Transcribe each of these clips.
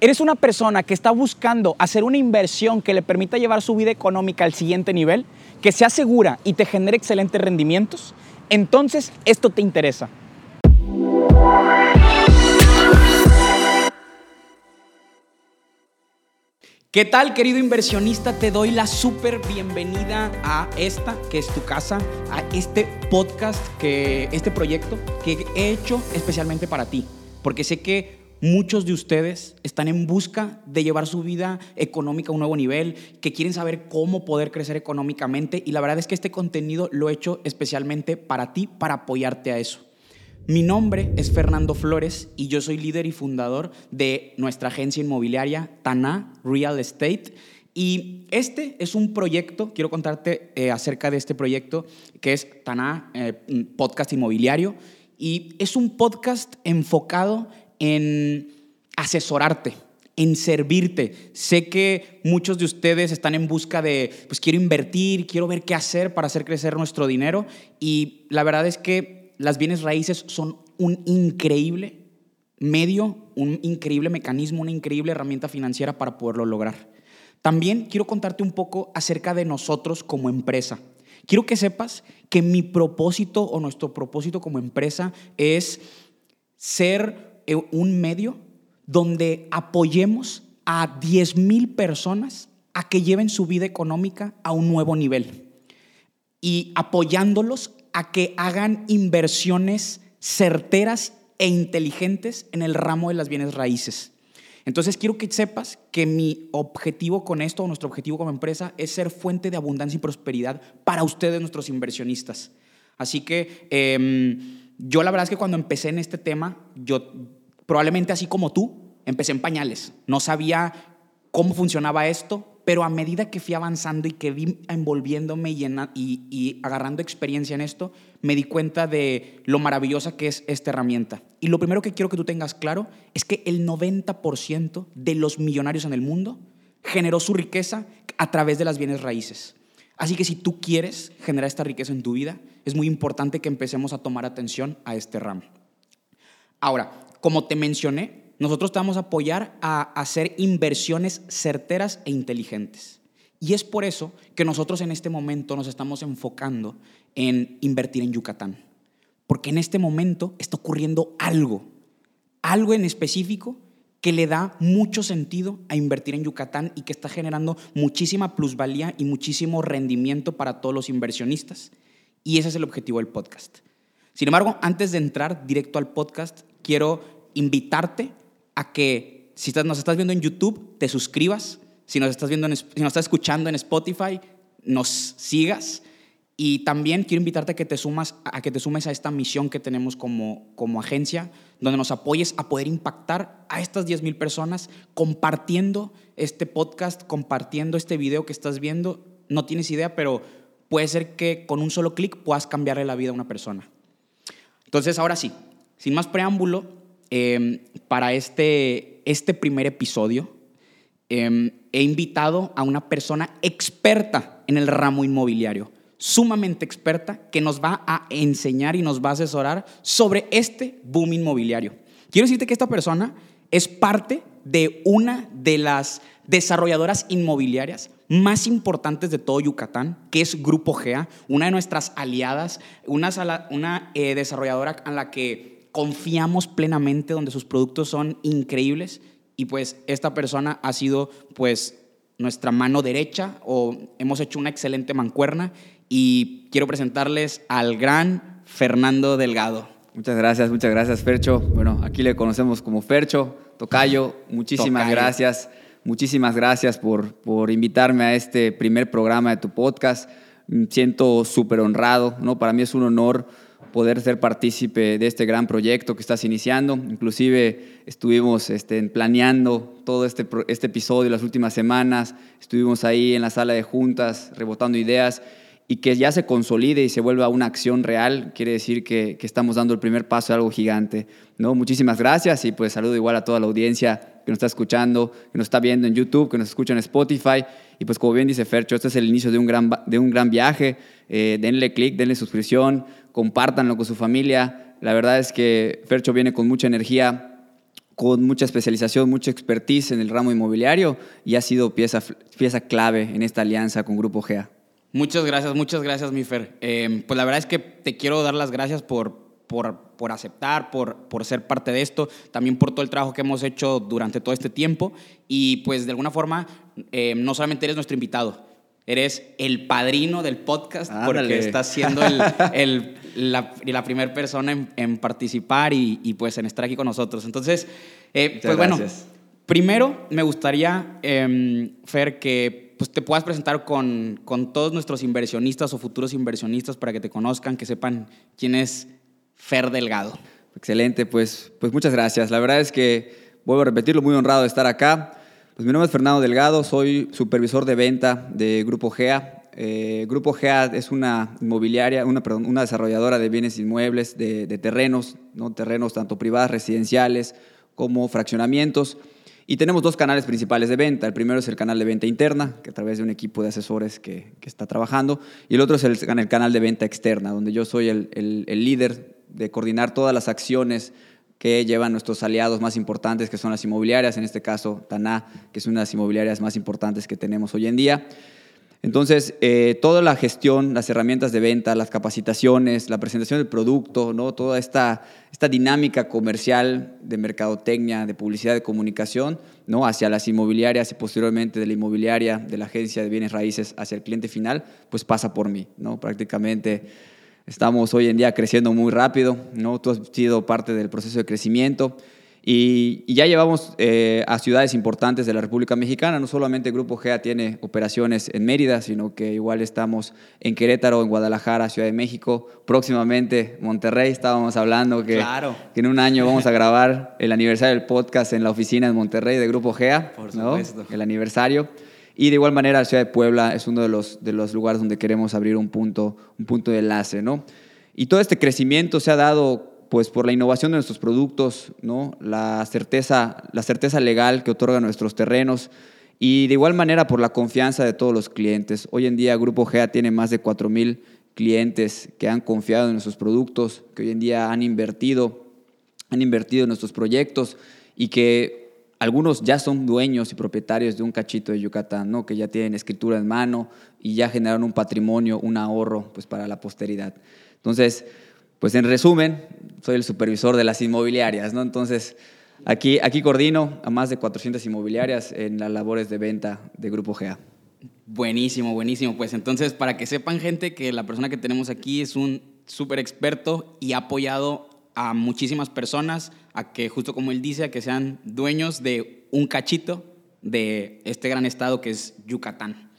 ¿Eres una persona que está buscando hacer una inversión que le permita llevar su vida económica al siguiente nivel, que sea segura y te genere excelentes rendimientos? Entonces, esto te interesa. ¿Qué tal, querido inversionista? Te doy la súper bienvenida a esta, que es tu casa, a este podcast, que, este proyecto que he hecho especialmente para ti, porque sé que Muchos de ustedes están en busca de llevar su vida económica a un nuevo nivel, que quieren saber cómo poder crecer económicamente y la verdad es que este contenido lo he hecho especialmente para ti, para apoyarte a eso. Mi nombre es Fernando Flores y yo soy líder y fundador de nuestra agencia inmobiliaria Tana Real Estate. Y este es un proyecto, quiero contarte eh, acerca de este proyecto que es Tana eh, Podcast Inmobiliario. Y es un podcast enfocado en asesorarte, en servirte. Sé que muchos de ustedes están en busca de, pues quiero invertir, quiero ver qué hacer para hacer crecer nuestro dinero. Y la verdad es que las bienes raíces son un increíble medio, un increíble mecanismo, una increíble herramienta financiera para poderlo lograr. También quiero contarte un poco acerca de nosotros como empresa. Quiero que sepas que mi propósito o nuestro propósito como empresa es ser un medio donde apoyemos a 10 mil personas a que lleven su vida económica a un nuevo nivel y apoyándolos a que hagan inversiones certeras e inteligentes en el ramo de las bienes raíces. Entonces quiero que sepas que mi objetivo con esto, nuestro objetivo como empresa, es ser fuente de abundancia y prosperidad para ustedes, nuestros inversionistas. Así que em, yo la verdad es que cuando empecé en este tema, yo probablemente así como tú, empecé en pañales. No sabía cómo funcionaba esto, pero a medida que fui avanzando y que vi envolviéndome y, y, agarrando experiencia en esto, me di cuenta de lo maravillosa que es esta herramienta. Y lo primero que quiero que tú tengas claro es que el 90% de los millonarios en el mundo generó su riqueza a través de las bienes raíces. Así que si tú quieres generar esta riqueza en tu vida, es muy importante que empecemos a tomar atención a este ramo. Ahora, como te mencioné, nosotros te vamos a apoyar a hacer inversiones certeras e inteligentes. Y es por eso que nosotros en este momento nos estamos enfocando en invertir en Yucatán. Porque en este momento está ocurriendo algo, algo en específico que le da mucho sentido a invertir en Yucatán y que está generando muchísima plusvalía y muchísimo rendimiento para todos los inversionistas. Y ese es el objetivo del podcast. Sin embargo, antes de entrar directo al podcast, quiero invitarte a que si nos estás viendo en YouTube, te suscribas. Si nos estás, viendo si nos estás escuchando en Spotify, nos sigas y también quiero invitarte a que te, sumas, a sumes a esta misión que tenemos como, como agencia, donde nos apoyes a poder impactar a estas 10.000 personas compartiendo este podcast, compartiendo este video que estás viendo. No tienes idea, pero puede ser que con un solo clic puedas cambiarle la vida a una persona. Entonces, ahora sí, sin más preámbulo, em, para este, este primer episodio, em, he invitado a una persona experta en el ramo inmobiliario sumamente experta que nos va a enseñar y nos va a asesorar sobre este boom inmobiliario. Quiero decirte que esta persona es parte de una de las desarrolladoras inmobiliarias más importantes de todo Yucatán, que es Grupo GEA, una de nuestras aliadas, una, una eh, desarrolladora a la que confiamos plenamente, donde sus productos son increíbles y pues esta persona ha sido pues nuestra mano derecha o hemos hecho una excelente mancuerna y quiero presentarles al gran Fernando Delgado. Muchas gracias, muchas gracias, Fercho. Bueno, aquí le conocemos como Fercho, Tocayo. Muchísimas gracias, muchísimas gracias por, por invitarme a este primer programa de tu podcast. Siento súper honrado, ¿no? Para mí es un honor poder ser partícipe de este gran proyecto que estás iniciando. Inclusive estuvimos este, planeando todo este, este episodio las últimas semanas, estuvimos ahí en la sala de juntas rebotando ideas y que ya se consolide y se vuelva una acción real, quiere decir que, estamos dando el primer paso a algo gigante. ¿no? Muchísimas gracias y pues saludo igual a toda la audiencia que nos está escuchando, que nos está viendo en YouTube, que nos escucha en Spotify. Y pues como bien dice Fercho, este es el inicio de un gran, de un gran viaje. Eh, denle click, denle suscripción, compártanlo con su familia. La verdad es que Fercho viene con mucha energía, con mucha especialización, mucha expertise en el ramo inmobiliario y ha sido pieza, pieza clave en esta alianza con Grupo GEA. Muchas gracias, muchas gracias, mi Fer. Em, pues la verdad es que te quiero dar las gracias por, por, por, aceptar, por, por ser parte de esto, también por todo el trabajo que hemos hecho durante todo este tiempo y pues de alguna forma em, no solamente eres nuestro invitado, eres el padrino del podcast porque estás siendo el, la, la primera persona en, participar y, pues en estar aquí con nosotros. Entonces, eh, pues bueno, primero me gustaría, eh, Fer, que pues, te puedas presentar con, con todos nuestros inversionistas o futuros inversionistas para que te conozcan, que sepan quién es Fer Delgado. Excelente, pues, pues muchas gracias. La verdad es que, vuelvo a repetirlo, muy honrado de estar acá. Pues mi nombre es Fernando Delgado, soy supervisor de venta de Grupo GEA. Eh, Grupo GEA es una inmobiliaria, una, perdón, una desarrolladora de bienes inmuebles, de, terrenos, ¿no? terrenos tanto privados, residenciales, como fraccionamientos. Y tenemos dos canales principales de venta. El primero es el canal de venta interna, que a través de un equipo de asesores que, que está trabajando. Y el otro es el, el, canal de venta externa, donde yo soy el, el, el líder de coordinar todas las acciones que llevan nuestros aliados más importantes, que son las inmobiliarias, en este caso Taná, que es una de las inmobiliarias más importantes que tenemos hoy en día. Entonces, eh, toda la gestión, las herramientas de venta, las capacitaciones, la presentación del producto, ¿no? toda esta, esta dinámica comercial de mercadotecnia, de publicidad, de comunicación, ¿no? hacia las inmobiliarias y posteriormente de la inmobiliaria, de la agencia de bienes raíces hacia el cliente final, pues pasa por mí. ¿no? Prácticamente Estamos hoy en día creciendo muy rápido, ¿no? Tú has sido parte del proceso de crecimiento y, ya llevamos eh, a ciudades importantes de la República Mexicana. No solamente el Grupo GEA tiene operaciones en Mérida, sino que igual estamos en Querétaro, en Guadalajara, Ciudad de México, próximamente Monterrey. Estábamos hablando que, que en un año vamos a grabar el aniversario del podcast en la oficina en Monterrey de Grupo GEA. Por supuesto. El aniversario. Y de igual manera, la ciudad de Puebla es uno de los, de los lugares donde queremos abrir un punto, un punto de enlace, ¿no? Y todo este crecimiento se ha dado pues por la innovación de nuestros productos, ¿no? La certeza, la certeza legal que otorgan nuestros terrenos y de igual manera por la confianza de todos los clientes. Hoy en día Grupo GEA tiene más de 4.000 clientes que han confiado en nuestros productos, que hoy en día han invertido, han invertido en nuestros proyectos y que algunos ya son dueños y propietarios de un cachito de Yucatán, ¿no? que ya tienen escritura en mano y ya generaron un patrimonio, un ahorro pues, para la posteridad. Entonces, pues en resumen, soy el supervisor de las inmobiliarias. ¿no? Entonces, aquí, aquí coordino a más de 400 inmobiliarias en las labores de venta de Grupo GA. Buenísimo, buenísimo. Pues entonces, para que sepan gente que la persona que tenemos aquí es un súper experto y ha apoyado a muchísimas personas a que, justo como él dice, a que sean dueños de un cachito de este gran estado que es Yucatán.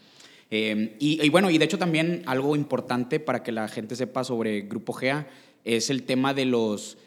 Eh, y, bueno, y de hecho también algo importante para que la gente sepa sobre Grupo GEA es el tema de los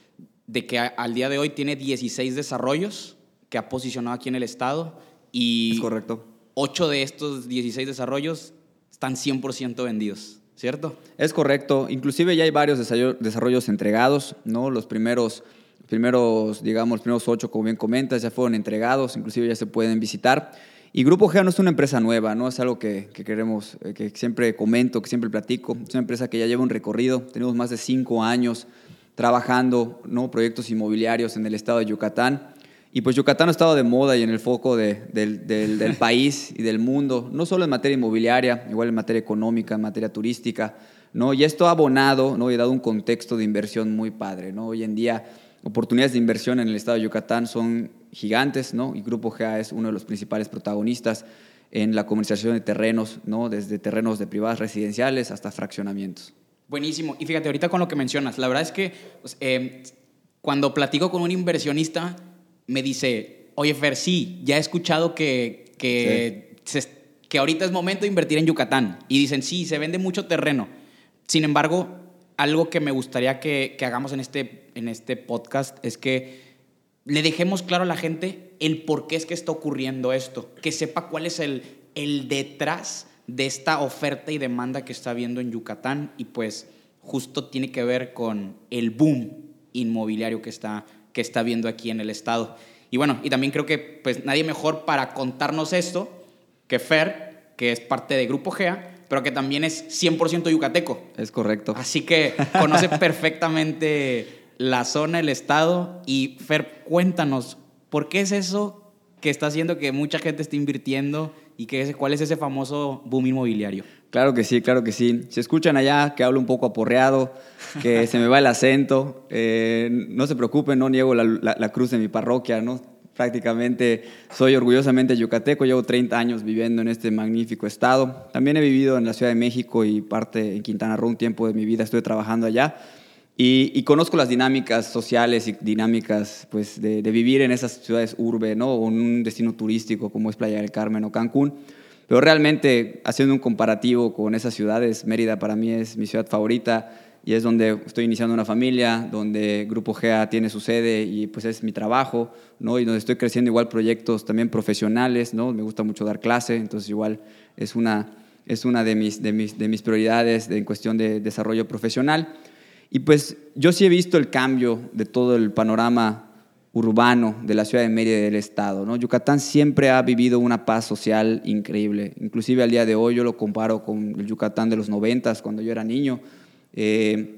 de que al día de hoy tiene 16 desarrollos que ha posicionado aquí en el estado y es correcto. 8 de estos 16 desarrollos están 100% vendidos. ¿cierto? Es correcto. Inclusive ya hay varios desarrollos entregados, ¿no? Los primeros, primeros, digamos, los primeros ocho, como bien comentas, ya fueron entregados, inclusive ya se pueden visitar. Y Grupo GEA no es una empresa nueva, no es algo que, queremos, eh, que siempre comento, que siempre platico. Es una empresa que ya lleva un recorrido. Tenemos más de cinco años trabajando ¿no? proyectos inmobiliarios en el estado de Yucatán. Y pues Yucatán ha estado de moda y en el foco del, del, país y del mundo, no solo en materia inmobiliaria, igual en materia económica, en materia turística, ¿no? Y esto ha abonado, ¿no? Y ha dado un contexto de inversión muy padre, ¿no? Hoy en día, oportunidades de inversión en el estado de Yucatán son gigantes, ¿no? Y Grupo GA es uno de los principales protagonistas en la comercialización de terrenos, ¿no? Desde terrenos de privadas residenciales hasta fraccionamientos. Buenísimo. Y fíjate, ahorita con lo que mencionas, la verdad es que pues, eh, cuando platico con un inversionista, me dice, oye Fer, sí, ya he escuchado que, que, que ahorita es momento de invertir en Yucatán. Y dicen, sí, se vende mucho terreno. Sin embargo, algo que me gustaría que, que hagamos en este, en este podcast es que le dejemos claro a la gente el por qué es que está ocurriendo esto, que sepa cuál es el, el detrás de esta oferta y demanda que está habiendo en Yucatán y pues justo tiene que ver con el boom inmobiliario que está que está viendo aquí en el estado. Y bueno, y también creo que pues nadie mejor para contarnos esto que Fer, que es parte de Grupo GEA, pero que también es 100% yucateco. Es correcto. Así que conoce perfectamente la zona, el estado. Y Fer, cuéntanos, ¿Por qué es eso que está haciendo que mucha gente esté invirtiendo y que, cuál es ese famoso boom inmobiliario? Claro que sí, claro que sí. Si escuchan allá que hablo un poco aporreado, que se me va el acento, eh, no se preocupen, no niego la, cruz de mi parroquia, ¿no? Prácticamente soy orgullosamente yucateco, llevo 30 años viviendo en este magnífico estado. También he vivido en la Ciudad de México y parte en Quintana Roo un tiempo de mi vida, estoy trabajando allá. Y, conozco las dinámicas sociales y dinámicas pues, de, de, vivir en esas ciudades urbe, ¿no? o en un destino turístico como es Playa del Carmen o Cancún. Pero realmente, haciendo un comparativo con esas ciudades, Mérida para mí es mi ciudad favorita y es donde estoy iniciando una familia, donde Grupo GEA tiene su sede y pues es mi trabajo, ¿no? Y donde estoy creciendo igual proyectos también profesionales, ¿no? Me gusta mucho dar clase, entonces igual es una, es una de, mis, de, mis, de mis prioridades en cuestión de desarrollo profesional. Y pues yo sí he visto el cambio de todo el panorama urbano de la ciudad de Mérida y del estado. ¿no? Yucatán siempre ha vivido una paz social increíble. Inclusive al día de hoy yo lo comparo con el Yucatán de los noventas, cuando yo era niño, eh,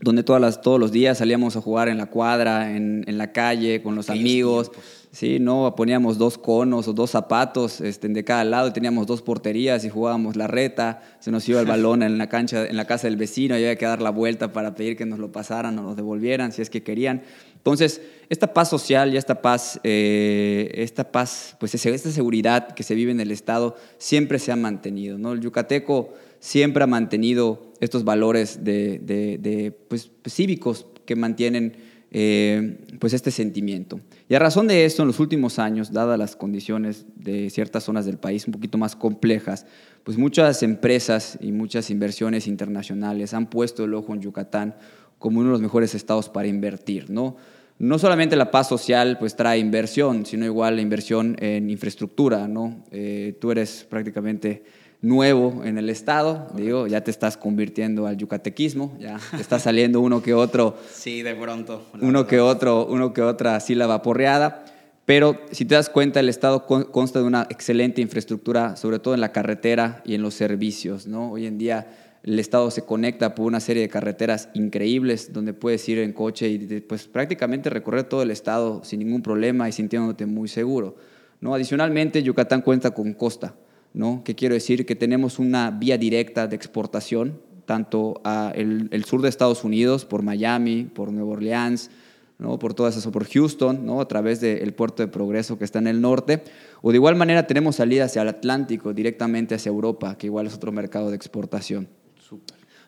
donde todas las, todos los días salíamos a jugar en la cuadra, en, en la calle, con los amigos. Sí, no, poníamos dos conos o dos zapatos este, de cada lado, teníamos dos porterías y jugábamos la reta, se nos iba el balón en la cancha, en la casa del vecino, y había que dar la vuelta para pedir que nos lo pasaran o nos devolvieran si es que querían. Entonces, esta paz social y esta paz, eh, esta paz, pues esta seguridad que se vive en el Estado siempre se ha mantenido. ¿no? El yucateco siempre ha mantenido estos valores de, de, pues, cívicos que mantienen eh, pues este sentimiento. Y a razón de esto, en los últimos años, dadas las condiciones de ciertas zonas del país un poquito más complejas, pues muchas empresas y muchas inversiones internacionales han puesto el ojo en Yucatán como uno de los mejores estados para invertir, ¿no? No solamente la paz social pues trae inversión, sino igual la inversión en infraestructura, ¿no? Eh, tú eres prácticamente nuevo en el estado, digo, ya te estás convirtiendo al yucatequismo, ya te está saliendo uno que otro. Sí, de pronto. Uno que otro, uno que otra sílaba porreada. Pero si te das cuenta, el Estado consta de una excelente infraestructura, sobre todo en la carretera y en los servicios. ¿no? Hoy en día el Estado se conecta por una serie de carreteras increíbles donde puedes ir en coche y pues, prácticamente recorrer todo el Estado sin ningún problema y sintiéndote muy seguro. ¿no? Adicionalmente, Yucatán cuenta con costa. ¿No? ¿Qué quiero decir? Que tenemos una vía directa de exportación, tanto a el, sur de Estados Unidos, por Miami, por Nueva Orleans, ¿no? por todas esas, por Houston, ¿no? a través del puerto de Progreso que está en el norte, o de igual manera tenemos salida hacia el Atlántico, directamente hacia Europa, que igual es otro mercado de exportación.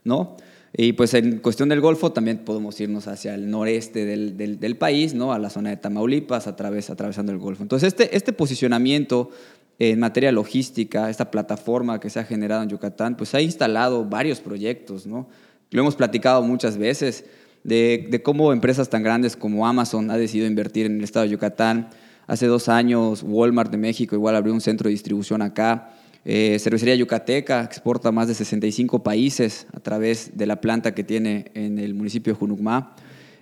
¿No? Y pues en cuestión del Golfo también podemos irnos hacia el noreste del, del, país, ¿no? a la zona de Tamaulipas, a través, atravesando el Golfo. Entonces este, este posicionamiento en materia logística, esta plataforma que se ha generado en Yucatán, pues ha instalado varios proyectos, ¿no? Lo hemos platicado muchas veces de, de, cómo empresas tan grandes como Amazon ha decidido invertir en el estado de Yucatán. Hace dos años Walmart de México igual abrió un centro de distribución acá. Eh, Cervecería Yucateca exporta a más de 65 países a través de la planta que tiene en el municipio de Junucmá.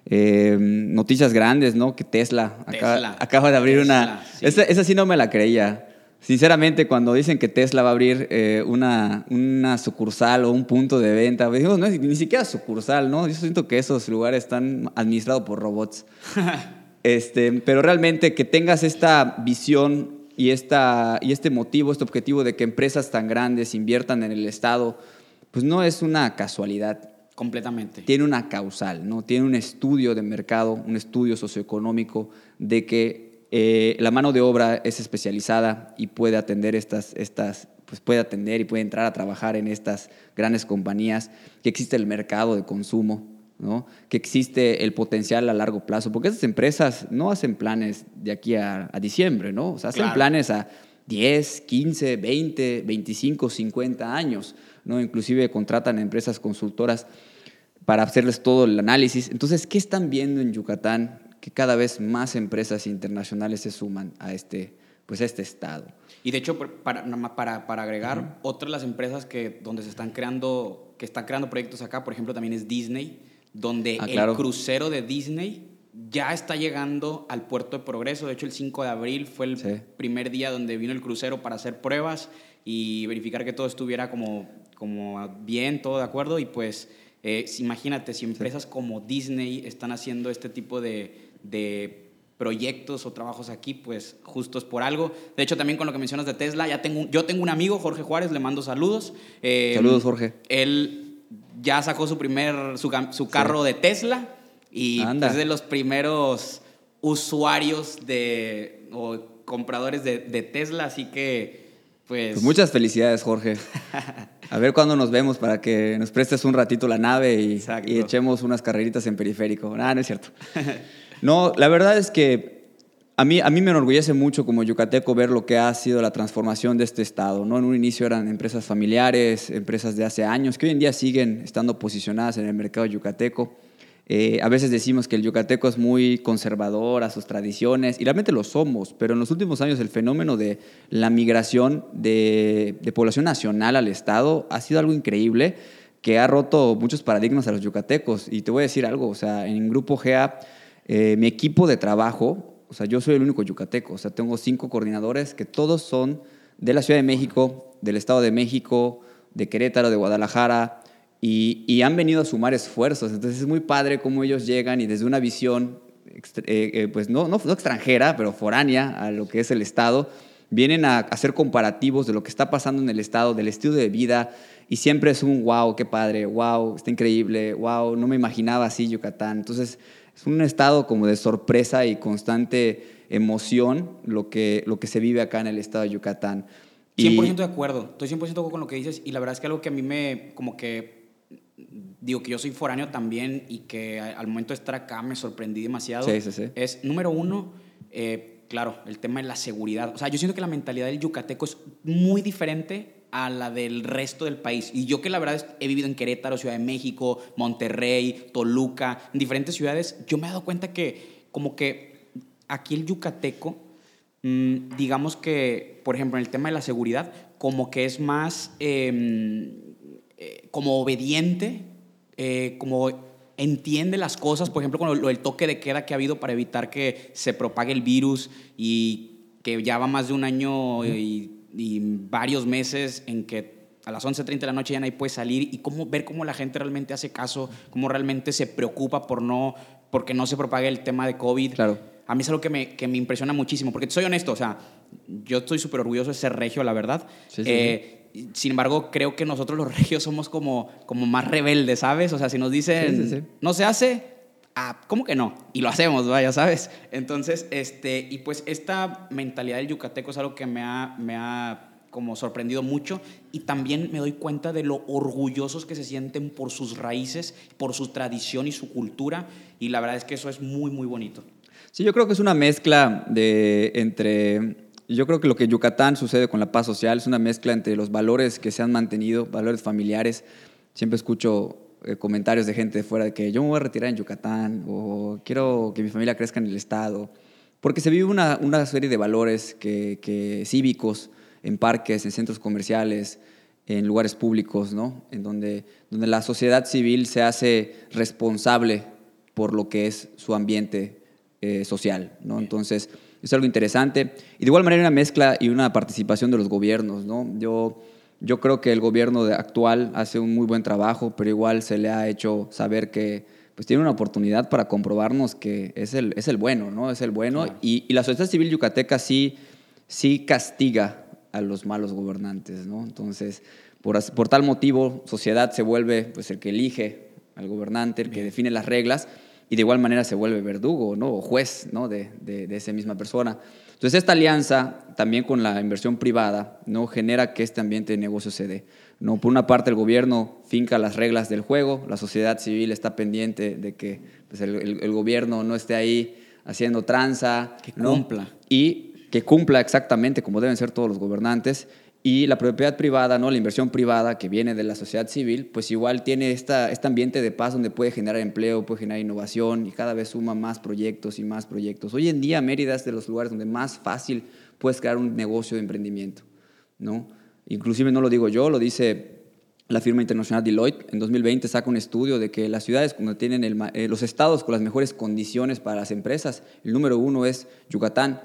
Eh, noticias grandes, ¿no? Que Tesla, acaba, de abrir una... Esa, esa sí no me la creía. Sinceramente, cuando dicen que Tesla va a abrir eh, una, una, sucursal o un punto de venta, pues digo, no, ni siquiera sucursal, ¿no? Yo siento que esos lugares están administrados por robots. este, pero realmente que tengas esta visión y, esta, y este motivo, este objetivo de que empresas tan grandes inviertan en el Estado, pues no es una casualidad. Completamente. Tiene una causal, ¿no? Tiene un estudio de mercado, un estudio socioeconómico de que eh, la mano de obra es especializada y puede atender estas, estas, pues puede atender y puede entrar a trabajar en estas grandes compañías, que existe el mercado de consumo, ¿no? que existe el potencial a largo plazo, porque esas empresas no hacen planes de aquí a, diciembre, ¿no? O sea, hacen planes a 10, 15, 20, 25, 50 años, ¿no? Inclusive contratan empresas consultoras para hacerles todo el análisis. Entonces, ¿qué están viendo en Yucatán que cada vez más empresas internacionales se suman a este, pues este estado. Y de hecho, para, para, para agregar, otras de las empresas que, donde se están creando, que están creando proyectos acá, por ejemplo, también es Disney, donde ah, el crucero de Disney ya está llegando al puerto de Progreso. De hecho, el 5 de abril fue el primer día donde vino el crucero para hacer pruebas y verificar que todo estuviera como, como bien, todo de acuerdo. Y pues, eh, imagínate, si empresas como Disney están haciendo este tipo de, de proyectos o trabajos aquí, pues justo es por algo. De hecho, también con lo que mencionas de Tesla, ya tengo, yo tengo un amigo, Jorge Juárez, le mando saludos. Eh, saludos, Jorge. Él ya sacó su primer, su, carro de Tesla y es de los primeros usuarios de, o compradores de, Tesla, así que pues... pues... Muchas felicidades, Jorge. A ver cuándo nos vemos para que nos prestes un ratito la nave y, y echemos unas carreritas en periférico. Ah, no es cierto. No, la verdad es que a mí, a mí me enorgullece mucho como yucateco ver lo que ha sido la transformación de este estado. ¿no? En un inicio eran empresas familiares, empresas de hace años, que hoy en día siguen estando posicionadas en el mercado yucateco. Eh, a veces decimos que el yucateco es muy conservador a sus tradiciones, y realmente lo somos, pero en los últimos años el fenómeno de la migración de, población nacional al estado ha sido algo increíble que ha roto muchos paradigmas a los yucatecos. Y te voy a decir algo, o sea, en Grupo GEA eh, mi equipo de trabajo, o sea, yo soy el único yucateco, o sea, tengo cinco coordinadores que todos son de la Ciudad de México, del Estado de México, de Querétaro, de Guadalajara, y, han venido a sumar esfuerzos. Entonces es muy padre cómo ellos llegan y desde una visión, eh, eh, pues no, no, extranjera, pero foránea a lo que es el Estado, vienen a hacer comparativos de lo que está pasando en el Estado, del estilo de vida, y siempre es un wow, qué padre, wow, está increíble, wow, no me imaginaba así Yucatán. Entonces, es un estado como de sorpresa y constante emoción lo que, lo que se vive acá en el estado de Yucatán. 100% de acuerdo, estoy 100% de acuerdo con lo que dices y la verdad es que algo que a mí me, como que, digo que yo soy foráneo también y que al momento de estar acá me sorprendí demasiado. Sí, sí, sí. Es, número uno, eh, claro, el tema de la seguridad. O sea, yo siento que la mentalidad del yucateco es muy diferente a la del resto del país. Y yo que la verdad he vivido en Querétaro, Ciudad de México, Monterrey, Toluca, en diferentes ciudades, yo me he dado cuenta que como que aquí el yucateco, mm, digamos que, por ejemplo, en el tema de la seguridad, como que es más em, eh, como obediente, eh, como entiende las cosas, por ejemplo, con lo, el toque de queda que ha habido para evitar que se propague el virus y que ya va más de un año y y varios meses en que a las 11.30 de la noche ya nadie puede salir y cómo, ver cómo la gente realmente hace caso, cómo realmente se preocupa por no, porque no se propague el tema de COVID. Claro. A mí es algo que me, que me impresiona muchísimo, porque soy honesto, o sea, yo estoy súper orgulloso de ser regio, la verdad. Eh, sin embargo, creo que nosotros los regios somos como, como más rebeldes, ¿sabes? O sea, si nos dicen, no se hace, ah, ¿cómo que no? Y lo hacemos, vaya, ¿sabes? Entonces, este, y pues esta mentalidad del yucateco es algo que me ha, me ha como sorprendido mucho y también me doy cuenta de lo orgullosos que se sienten por sus raíces, por su tradición y su cultura y la verdad es que eso es muy, muy bonito. Sí, yo creo que es una mezcla de entre yo creo que lo que en Yucatán sucede con la paz social es una mezcla entre los valores que se han mantenido, valores familiares. Siempre escucho eh, comentarios de gente de fuera de que yo me voy a retirar en Yucatán o quiero que mi familia crezca en el Estado. Porque se vive una, una serie de valores que, que, cívicos en parques, en centros comerciales, en lugares públicos, ¿no? En donde, donde la sociedad civil se hace responsable por lo que es su ambiente eh, social, ¿no? Entonces, es algo interesante. Y de igual manera una mezcla y una participación de los gobiernos, ¿no? Yo yo creo que el gobierno actual hace un muy buen trabajo, pero igual se le ha hecho saber que pues tiene una oportunidad para comprobarnos que es el, es el bueno, ¿no? Es el bueno. Y, la sociedad civil yucateca sí, sí castiga a los malos gobernantes, ¿no? Entonces, por, por tal motivo, sociedad se vuelve pues el que elige al gobernante, el que define las reglas, y de igual manera se vuelve verdugo, ¿no? O juez, ¿no? De, de, de esa misma persona. Entonces, esta alianza también con la inversión privada ¿no? genera que este ambiente de negocio se dé. ¿no? Por una parte, el gobierno finca las reglas del juego, la sociedad civil está pendiente de que pues, el, gobierno no esté ahí haciendo tranza. Que cumpla. Y que cumpla exactamente como deben ser todos los gobernantes y la propiedad privada, ¿no? la inversión privada que viene de la sociedad civil, pues igual tiene esta, este ambiente de paz donde puede generar empleo, puede generar innovación y cada vez suma más proyectos y más proyectos. Hoy en día Mérida es de los lugares donde más fácil puedes crear un negocio de emprendimiento. ¿no? Inclusive no lo digo yo, lo dice la firma internacional Deloitte. En 2020 saca un estudio de que las ciudades cuando tienen eh, los estados con las mejores condiciones para las empresas, el número uno es Yucatán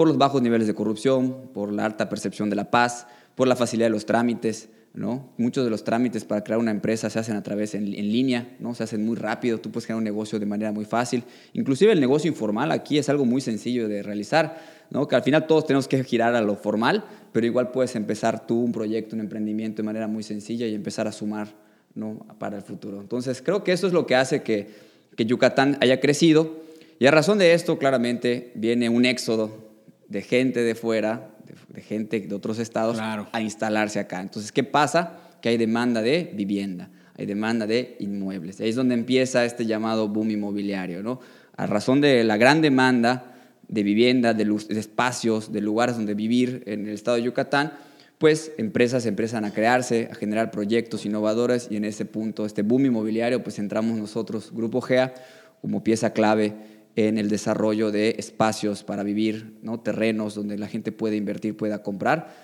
por los bajos niveles de corrupción, por la alta percepción de la paz, por la facilidad de los trámites, ¿no? Muchos de los trámites para crear una empresa se hacen a través en, en, línea, ¿no? Se hacen muy rápido, tú puedes crear un negocio de manera muy fácil. Inclusive el negocio informal aquí es algo muy sencillo de realizar, ¿no? Que al final todos tenemos que girar a lo formal, pero igual puedes empezar tú un proyecto, un emprendimiento de manera muy sencilla y empezar a sumar, ¿no? Para el futuro. Entonces, creo que eso es lo que hace que, que Yucatán haya crecido y a razón de esto, claramente, viene un éxodo de gente de fuera de gente de otros estados a instalarse acá. Entonces, ¿qué pasa? Que hay demanda de vivienda, hay demanda de inmuebles. Ahí es donde empieza este llamado boom inmobiliario, ¿no? A razón de la gran demanda de vivienda, de, de espacios, de lugares donde vivir en el estado de Yucatán, pues empresas empiezan a crearse, a generar proyectos innovadores y en ese punto, este boom inmobiliario, pues entramos nosotros, Grupo GEA, como pieza clave en el desarrollo de espacios para vivir, ¿no? terrenos donde la gente puede invertir, pueda comprar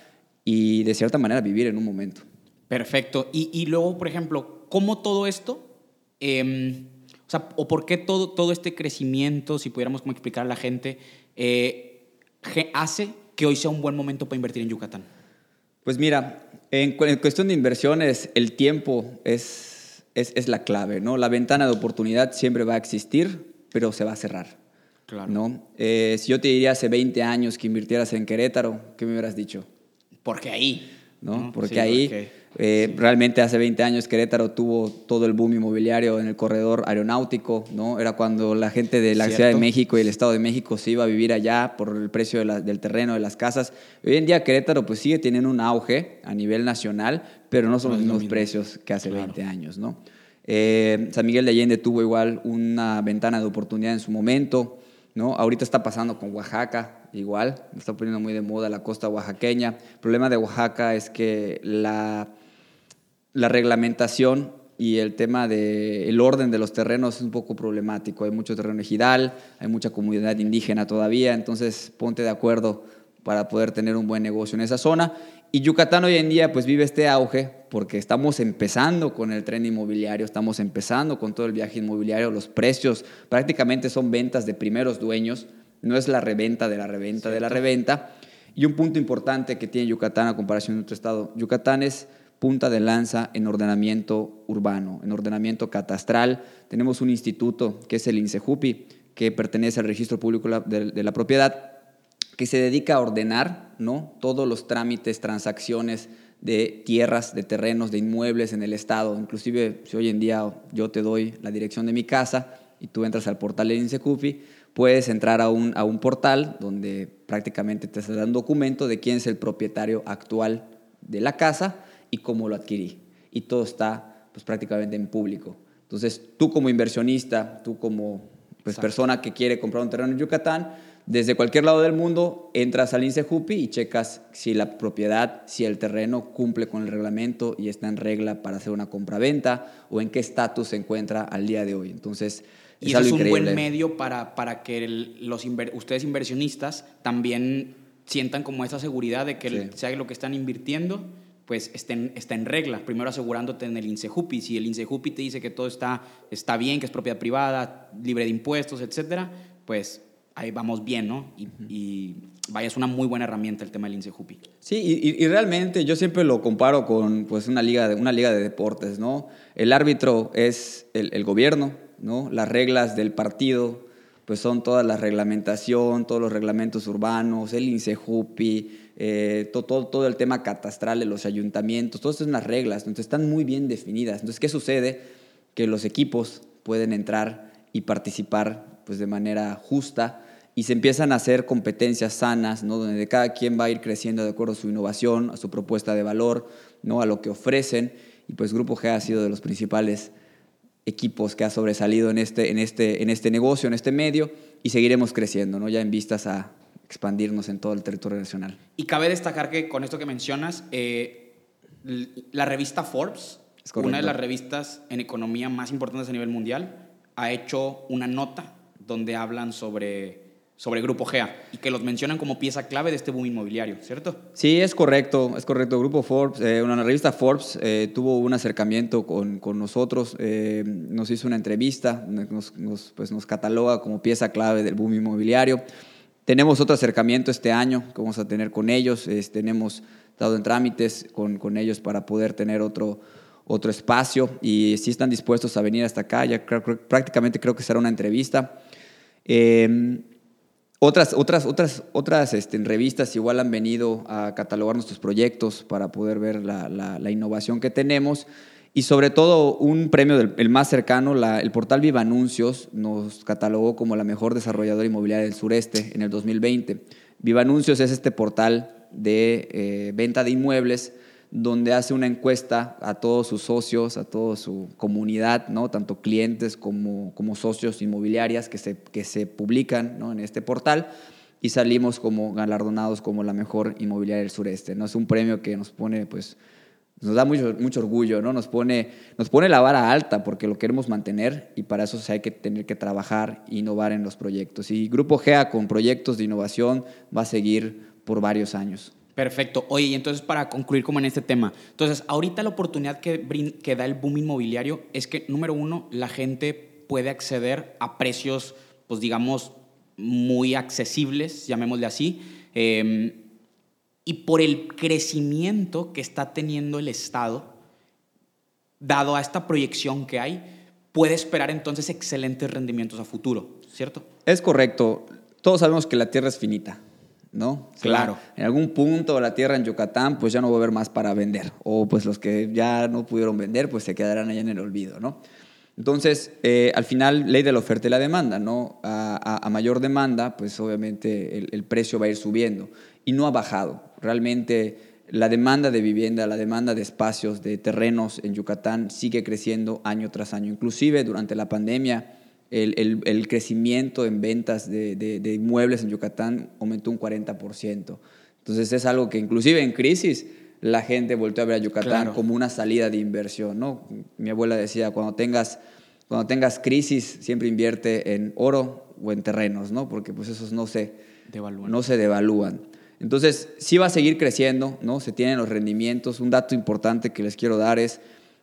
y de cierta manera vivir en un momento. Perfecto. Y, y luego, por ejemplo, ¿cómo todo esto, eh, o sea, o por qué todo, todo este crecimiento, si pudiéramos como explicar a la gente, eh, hace que hoy sea un buen momento para invertir en Yucatán? Pues mira, en, en cuestión de inversiones, el tiempo es, es, es la clave, ¿no? La ventana de oportunidad siempre va a existir pero se va a cerrar. Claro. ¿no? Eh, si yo te diría hace 20 años que invirtieras en Querétaro, ¿qué me hubieras dicho? Porque ahí. ¿no? Porque ahí eh, realmente hace 20 años Querétaro tuvo todo el boom inmobiliario en el corredor aeronáutico, ¿no? Era cuando la gente de la Ciudad de México y el Estado de México se iba a vivir allá por el precio del terreno, de las casas. Hoy en día Querétaro pues sigue teniendo un auge a nivel nacional, pero no son los mismos precios que hace 20 años, ¿no? Eh, San Miguel de Allende tuvo igual una ventana de oportunidad en su momento. ¿no? Ahorita está pasando con Oaxaca, igual, está poniendo muy de moda la costa oaxaqueña. El problema de Oaxaca es que la, la reglamentación y el tema del orden de los terrenos es un poco problemático. Hay mucho terreno ejidal, hay mucha comunidad indígena todavía, entonces ponte de acuerdo para poder tener un buen negocio en esa zona. Y Yucatán hoy en día pues vive este auge porque estamos empezando con el tren inmobiliario, estamos empezando con todo el viaje inmobiliario, los precios prácticamente son ventas de primeros dueños, no es la reventa de la reventa de la reventa. Y un punto importante que tiene Yucatán a comparación de otro estado, Yucatán es punta de lanza en ordenamiento urbano, en ordenamiento catastral. Tenemos un instituto que es el INSEJUPI, que pertenece al Registro Público de la Propiedad, que se dedica a ordenar ¿no? todos los trámites, transacciones de tierras, de terrenos, de inmuebles en el Estado. Inclusive, si hoy en día yo te doy la dirección de mi casa y tú entras al portal de INSECUFI, puedes entrar a un, a un portal donde prácticamente te da un documento de quién es el propietario actual de la casa y cómo lo adquirí. Y todo está pues, prácticamente en público. Entonces, tú como inversionista, tú como pues, persona que quiere comprar un terreno en Yucatán, desde cualquier lado del mundo entras al INSEJUPI y checas si la propiedad, si el terreno cumple con el reglamento y está en regla para hacer una compra-venta o en qué estatus se encuentra al día de hoy. Entonces, y es, un buen medio para, para que los ustedes inversionistas también sientan como esa seguridad de que sea lo que están invirtiendo pues está en regla. Primero asegurándote en el INSEJUPI. Si el INSEJUPI te dice que todo está, está bien, que es propiedad privada, libre de impuestos, etcétera, pues ahí vamos bien, ¿no? Y, vaya, es una muy buena herramienta el tema del INSEJUPI. Sí, y, realmente yo siempre lo comparo con pues, una, liga de, una liga de deportes, ¿no? El árbitro es el, gobierno, ¿no? Las reglas del partido, pues son toda la reglamentación, todos los reglamentos urbanos, el INSEJUPI, eh, todo, todo, el tema catastral de los ayuntamientos, todas esas son las reglas, entonces están muy bien definidas. Entonces, ¿qué sucede? Que los equipos pueden entrar y participar pues, de manera justa y se empiezan a hacer competencias sanas, ¿no? donde cada quien va a ir creciendo de acuerdo a su innovación, a su propuesta de valor, ¿no? a lo que ofrecen. Y pues Grupo G ha sido de los principales equipos que ha sobresalido en este, en este, en este negocio, en este medio, y seguiremos creciendo, ¿no? ya en vistas a expandirnos en todo el territorio nacional. Y cabe destacar que con esto que mencionas, eh, la revista Forbes, una de las revistas en economía más importantes a nivel mundial, ha hecho una nota donde hablan sobre sobre Grupo GEA y que los mencionan como pieza clave de este boom inmobiliario, ¿cierto? Sí, es correcto, es correcto. Grupo Forbes, eh, una revista Forbes eh, tuvo un acercamiento con, con nosotros, eh, nos hizo una entrevista, nos, pues nos cataloga como pieza clave del boom inmobiliario. Tenemos otro acercamiento este año que vamos a tener con ellos. tenemos estado en trámites con, con, ellos para poder tener otro, otro espacio y si están dispuestos a venir hasta acá, ya prácticamente creo que será una entrevista. Em, otras, otras, otras, otras este, revistas igual han venido a catalogar nuestros proyectos para poder ver la, innovación que tenemos. Y sobre todo un premio del, el más cercano, el portal Viva Anuncios nos catalogó como la mejor desarrolladora inmobiliaria del sureste en el 2020. Viva Anuncios es este portal de eh, venta de inmuebles donde hace una encuesta a todos sus socios, a toda su comunidad, ¿no? tanto clientes como, como socios inmobiliarias que se, que se publican ¿no? en este portal y salimos como galardonados como la mejor inmobiliaria del sureste. ¿no? Es un premio que nos pone, pues, nos da mucho, mucho orgullo, ¿no? nos, pone, nos pone la vara alta porque lo queremos mantener y para eso hay que tener que trabajar e innovar en los proyectos. Y Grupo GEA con proyectos de innovación va a seguir por varios años. Perfecto. Oye, y entonces para concluir como en este tema, entonces ahorita la oportunidad que, que da el boom inmobiliario es que, número uno, la gente puede acceder a precios, pues digamos, muy accesibles, llamémosle así, em, y por el crecimiento que está teniendo el Estado, dado a esta proyección que hay, puede esperar entonces excelentes rendimientos a futuro, ¿cierto? Es correcto. Todos sabemos que la tierra es finita. ¿No? Claro. en algún punto la tierra en Yucatán, pues ya no va a haber más para vender. O pues los que ya no pudieron vender, pues se quedarán allá en el olvido, ¿no? Entonces, eh, al final, ley de la oferta y la demanda, ¿no? A, mayor demanda, pues obviamente el, precio va a ir subiendo y no ha bajado. Realmente la demanda de vivienda, la demanda de espacios, de terrenos en Yucatán sigue creciendo año tras año. Inclusive durante la pandemia, el, crecimiento en ventas de, inmuebles en Yucatán aumentó un 40%. Entonces es algo que inclusive en crisis la gente volvió a ver a Yucatán como una salida de inversión. ¿no? Mi abuela decía, cuando tengas, cuando tengas crisis, siempre invierte en oro o en terrenos, ¿no? porque pues esos no se devalúan. No se devalúan. Entonces, sí va a seguir creciendo, ¿no? Se tienen los rendimientos. Un dato importante que les quiero dar es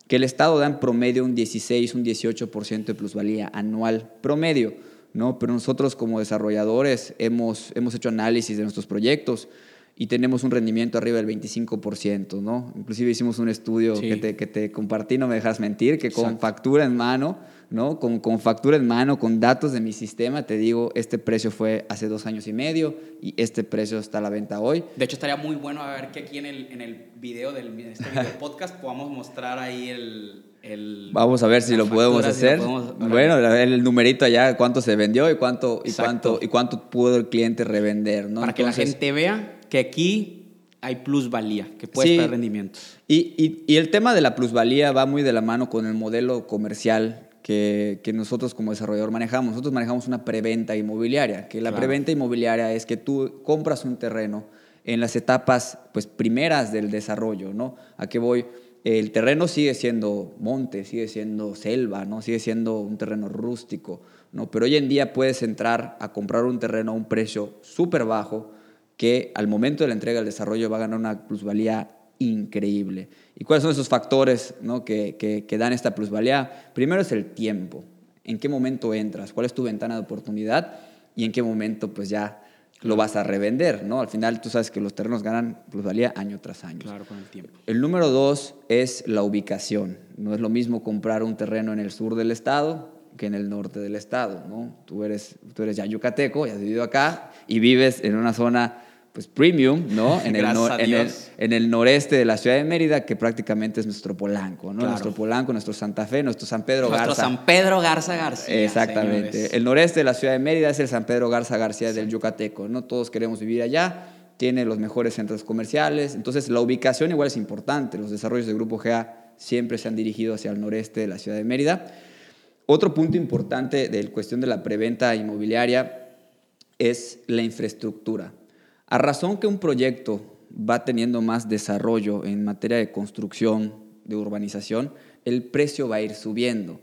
que el Estado da en promedio un 16, un 18% de plusvalía anual promedio, ¿no? Pero nosotros como desarrolladores hemos, hemos hecho análisis de nuestros proyectos y tenemos un rendimiento arriba del 25%, ¿no? Inclusive hicimos un estudio que, te, que, te, compartí, no me dejas mentir, que con factura en mano, ¿no? Con, con, factura en mano, con datos de mi sistema, te digo, este precio fue hace dos años y medio y este precio está a la venta hoy. De hecho, estaría muy bueno a ver que aquí en el, en el video del este podcast podamos mostrar ahí el, el, Vamos a ver si lo podemos hacer. bueno, el numerito allá, cuánto se vendió y cuánto, y cuánto, y cuánto pudo el cliente revender, ¿no? Para que la gente vea que aquí hay plusvalía, que puede sí, rendimientos. Y, y, el tema de la plusvalía va muy de la mano con el modelo comercial que, que nosotros como desarrollador manejamos. Nosotros manejamos una preventa inmobiliaria, que la preventa inmobiliaria es que tú compras un terreno en las etapas pues, primeras del desarrollo, ¿no? ¿A qué voy? El terreno sigue siendo monte, sigue siendo selva, ¿no? Sigue siendo un terreno rústico, ¿no? Pero hoy en día puedes entrar a comprar un terreno a un precio súper bajo, que al momento de la entrega del desarrollo va a ganar una plusvalía increíble. ¿Y cuáles son esos factores ¿no? que, que, dan esta plusvalía? Primero es el tiempo. ¿En qué momento entras? ¿Cuál es tu ventana de oportunidad? Y en qué momento pues ya lo vas a revender, ¿no? Al final tú sabes que los terrenos ganan plusvalía año tras año. Claro, con el tiempo. El número dos es la ubicación. No es lo mismo comprar un terreno en el sur del estado que en el norte del estado, ¿no? Tú eres, tú eres ya yucateco, ya has vivido acá y vives en una zona pues premium, ¿no? En el, en, el, noreste de la ciudad de Mérida, que prácticamente es nuestro Polanco, ¿no? Nuestro Polanco, nuestro Santa Fe, nuestro San Pedro Garza. Nuestro San Pedro Garza García. Exactamente. El noreste de la ciudad de Mérida es el San Pedro Garza García del Yucateco, ¿no? Todos queremos vivir allá, tiene los mejores centros comerciales, entonces la ubicación igual es importante. Los desarrollos del Grupo GA siempre se han dirigido hacia el noreste de la ciudad de Mérida. Otro punto importante de la cuestión de la preventa inmobiliaria es la infraestructura. A razón que un proyecto va teniendo más desarrollo en materia de construcción, de urbanización, el precio va a ir subiendo.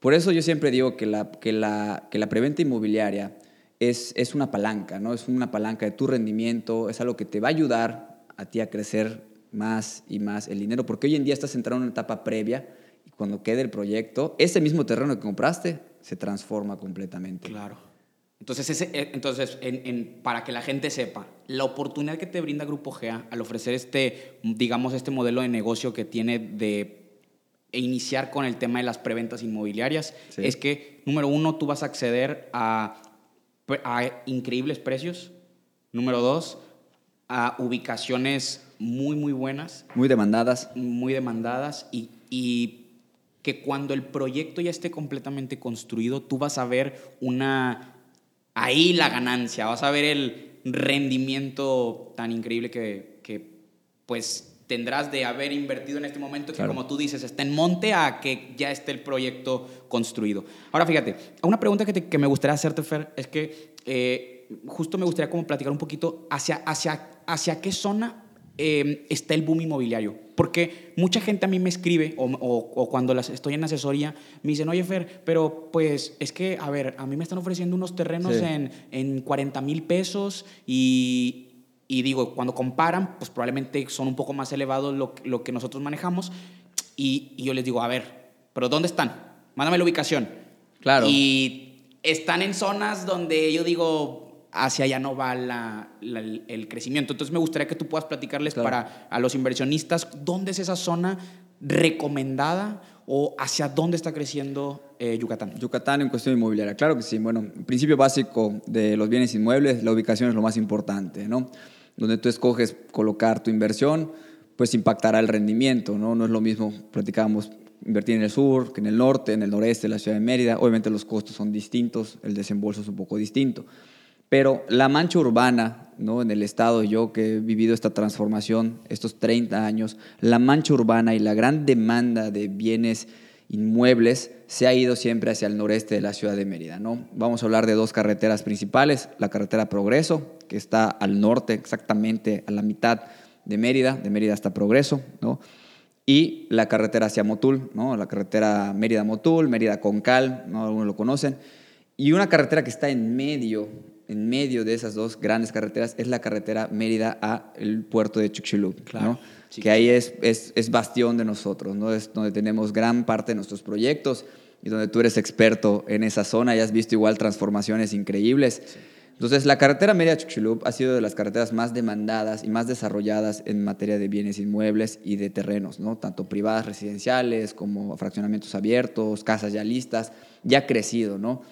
Por eso yo siempre digo que la, que la, que la preventa inmobiliaria es, es una palanca, ¿no? Es una palanca de tu rendimiento, es algo que te va a ayudar a ti a crecer más y más el dinero, porque hoy en día estás entrando en una etapa previa y cuando quede el proyecto, ese mismo terreno que compraste se transforma completamente. Claro. Entonces, eh, entonces para que la gente sepa, la oportunidad que te brinda Grupo GEA al ofrecer este, digamos, este modelo de negocio que tiene de iniciar con el tema de las preventas inmobiliarias es que, número uno, tú vas a acceder a, a increíbles precios. Número dos, a ubicaciones muy, muy buenas. Muy demandadas. Muy demandadas y, y que cuando el proyecto ya esté completamente construido, tú vas a ver una ahí la ganancia, vas a ver el rendimiento tan increíble que, que pues tendrás de haber invertido en este momento que como tú dices está en monte a que ya esté el proyecto construido. Ahora fíjate, una pregunta que, que me gustaría hacerte, Fer, es que eh, justo me gustaría como platicar un poquito hacia, hacia, hacia qué zona Em, está el boom inmobiliario. Porque mucha gente a mí me escribe, o, cuando las, estoy en asesoría, me dicen, oye Fer, pero pues es que, a ver, a mí me están ofreciendo unos terrenos en, en 40 mil pesos y, y, digo, cuando comparan, pues probablemente son un poco más elevados lo, lo que nosotros manejamos. Y, y yo les digo, a ver, pero ¿dónde están? Mándame la ubicación. Claro. Y están en zonas donde yo digo, hacia allá no va el crecimiento. Entonces me gustaría que tú puedas platicarles para a los inversionistas dónde es esa zona recomendada o hacia dónde está creciendo eh, Yucatán. Yucatán en cuestión inmobiliaria, claro que sí. Bueno, principio básico de los bienes inmuebles, la ubicación es lo más importante, ¿no? Donde tú escoges colocar tu inversión, pues impactará el rendimiento, ¿no? No es lo mismo, platicábamos, invertir en el sur que en el norte, en el noreste de la ciudad de Mérida. Obviamente los costos son distintos, el desembolso es un poco distinto. Pero la mancha urbana, ¿no? en el estado, yo que he vivido esta transformación estos 30 años, la mancha urbana y la gran demanda de bienes inmuebles se ha ido siempre hacia el noreste de la ciudad de Mérida. ¿no? Vamos a hablar de dos carreteras principales, la carretera Progreso, que está al norte, exactamente a la mitad de Mérida, de Mérida hasta Progreso, ¿no? y la carretera hacia Motul, ¿no? la carretera Mérida-Motul, Mérida-Concal, ¿no? algunos lo conocen, y una carretera que está en medio en medio de esas dos grandes carreteras es la carretera Mérida a el puerto de Chuxilub, que ahí es, es, bastión de nosotros, ¿no? es donde tenemos gran parte de nuestros proyectos y donde tú eres experto en esa zona y has visto igual transformaciones increíbles. Entonces, la carretera Mérida Chuxilub ha sido de las carreteras más demandadas y más desarrolladas en materia de bienes inmuebles y de terrenos, ¿no? tanto privadas, residenciales, como fraccionamientos abiertos, casas ya listas, ya ha crecido, ¿no?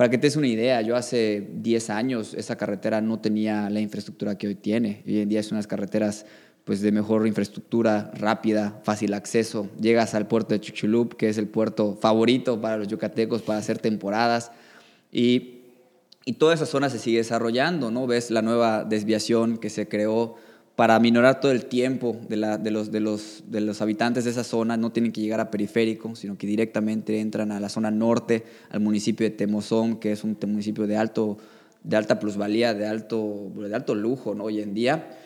Para que te des una idea, yo hace 10 años esa carretera no tenía la infraestructura que hoy tiene. Hoy en día es unas carreteras pues, de mejor infraestructura, rápida, fácil acceso. Llegas al puerto de Chuchulup, que es el puerto favorito para los yucatecos para hacer temporadas. Y, y toda esa zona se sigue desarrollando, ¿no? Ves la nueva desviación que se creó para minorar todo el tiempo de, los, habitantes de esa zona, no tienen que llegar a periférico, sino que directamente entran a la zona norte, al municipio de Temozón, que es un municipio de, alto, de alta plusvalía, de alto, de alto lujo ¿no? hoy en día.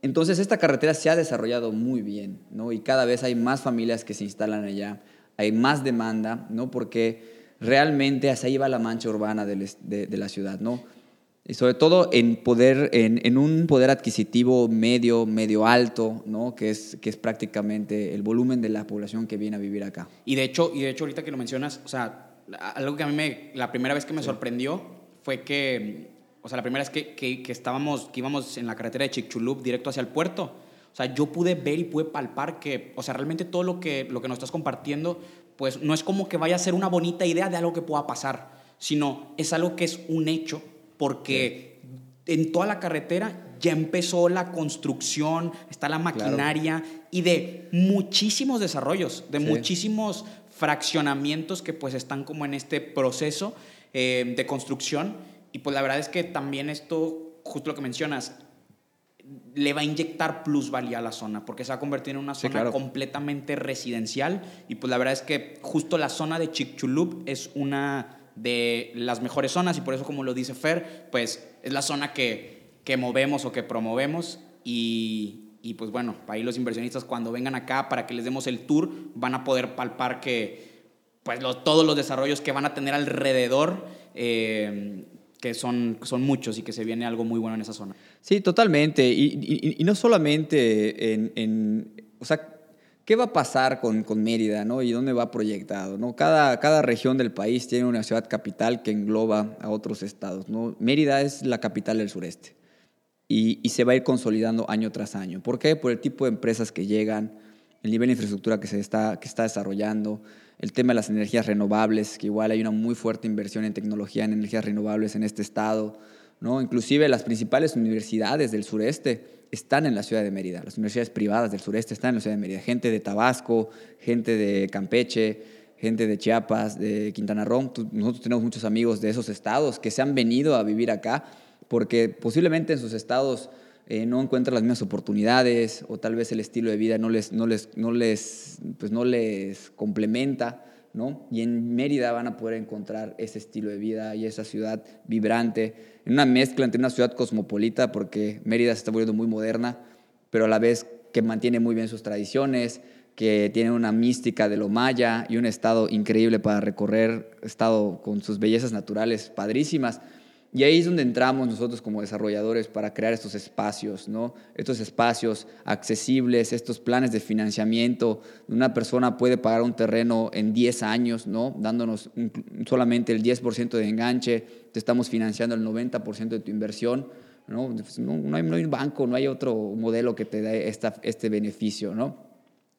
Entonces esta carretera se ha desarrollado muy bien ¿no? y cada vez hay más familias que se instalan allá, hay más demanda, ¿no? porque realmente hacia ahí va la mancha urbana de, la ciudad. Y sobre todo en, poder, en, un poder adquisitivo medio, medio alto, ¿no? que, es, que es prácticamente el volumen de la población que viene a vivir acá. Y de hecho, y de hecho ahorita que lo mencionas, o sea, algo que a mí me, la primera vez que me sorprendió fue que, o sea, la primera vez que, que, que, estábamos, que íbamos en la carretera de Chicxulub directo hacia el puerto, o sea, yo pude ver y pude palpar que, o sea, realmente todo lo que, lo que nos estás compartiendo, pues no es como que vaya a ser una bonita idea de algo que pueda pasar, sino es algo que es un hecho porque en toda la carretera ya empezó la construcción, está la maquinaria y de muchísimos desarrollos, de muchísimos fraccionamientos que pues están como en este proceso eh, de construcción. Y pues la verdad es que también esto, justo lo que mencionas, le va a inyectar plusvalía a la zona, porque se va a convertir en una zona completamente residencial. Y pues la verdad es que justo la zona de Chicxulub es una de las mejores zonas y por eso, como lo dice Fer, pues es la zona que, que movemos o que promovemos y, y, pues bueno, ahí los inversionistas cuando vengan acá para que les demos el tour van a poder palpar que pues todos los desarrollos que van a tener alrededor, eh, que son, son muchos y que se viene algo muy bueno en esa zona. Sí, totalmente. Y, y, no solamente en, en, o sea, ¿qué va a pasar con, con Mérida ¿no? y dónde va proyectado? ¿no? Cada, cada región del país tiene una ciudad capital que engloba a otros estados. ¿no? Mérida es la capital del sureste y, y se va a ir consolidando año tras año. ¿Por qué? Por el tipo de empresas que llegan, el nivel de infraestructura que se está, que está desarrollando, el tema de las energías renovables, que igual hay una muy fuerte inversión en tecnología en energías renovables en este estado, ¿no? Inclusive las principales universidades del sureste están en la ciudad de Mérida, las universidades privadas del sureste están en la ciudad de Mérida, gente de Tabasco, gente de Campeche, gente de Chiapas, de Quintana Roo, nosotros tenemos muchos amigos de esos estados que se han venido a vivir acá porque posiblemente en sus estados eh, no encuentran las mismas oportunidades o tal vez el estilo de vida no les, no les, no les, pues no les complementa, ¿no? Y en Mérida van a poder encontrar ese estilo de vida y esa ciudad vibrante, en una mezcla entre una ciudad cosmopolita, porque Mérida se está volviendo muy moderna, pero a la vez que mantiene muy bien sus tradiciones, que tiene una mística de lo maya y un estado increíble para recorrer, estado con sus bellezas naturales padrísimas y ahí es donde entramos nosotros como desarrolladores para crear estos espacios, ¿no? Estos espacios accesibles, estos planes de financiamiento. Una persona puede pagar un terreno en 10 años, ¿no? Dándonos solamente el 10% de enganche, te estamos financiando el 90% de tu inversión, ¿no? No, hay, no, hay, banco, no hay otro modelo que te dé esta, este beneficio, ¿no?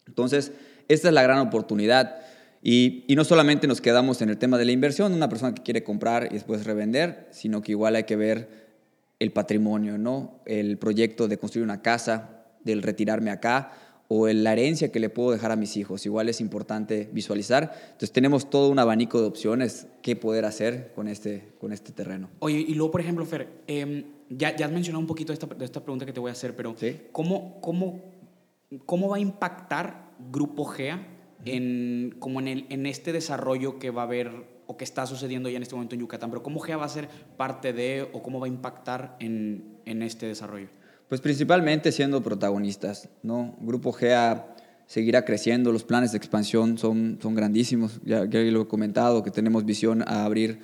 Entonces, esta es la gran oportunidad. Y, no solamente nos quedamos en el tema de la inversión, una persona que quiere comprar y después revender, sino que igual hay que ver el patrimonio, ¿no? El proyecto de construir una casa, del retirarme acá o la herencia que le puedo dejar a mis hijos. Igual es importante visualizar. Entonces tenemos todo un abanico de opciones que poder hacer con este, con este terreno. Oye, y luego, por ejemplo, Fer, em, ya, ya, has mencionado un poquito de esta, de esta pregunta que te voy a hacer, pero ¿cómo, cómo, ¿cómo va a impactar Grupo GEA en, como en, el, en este desarrollo que va a haber o que está sucediendo ya en este momento en Yucatán, pero ¿cómo GEA va a ser parte de o cómo va a impactar en, en este desarrollo? Pues principalmente siendo protagonistas, ¿no? Grupo GEA seguirá creciendo, los planes de expansión son, son grandísimos, ya, ya lo he comentado, que tenemos visión a abrir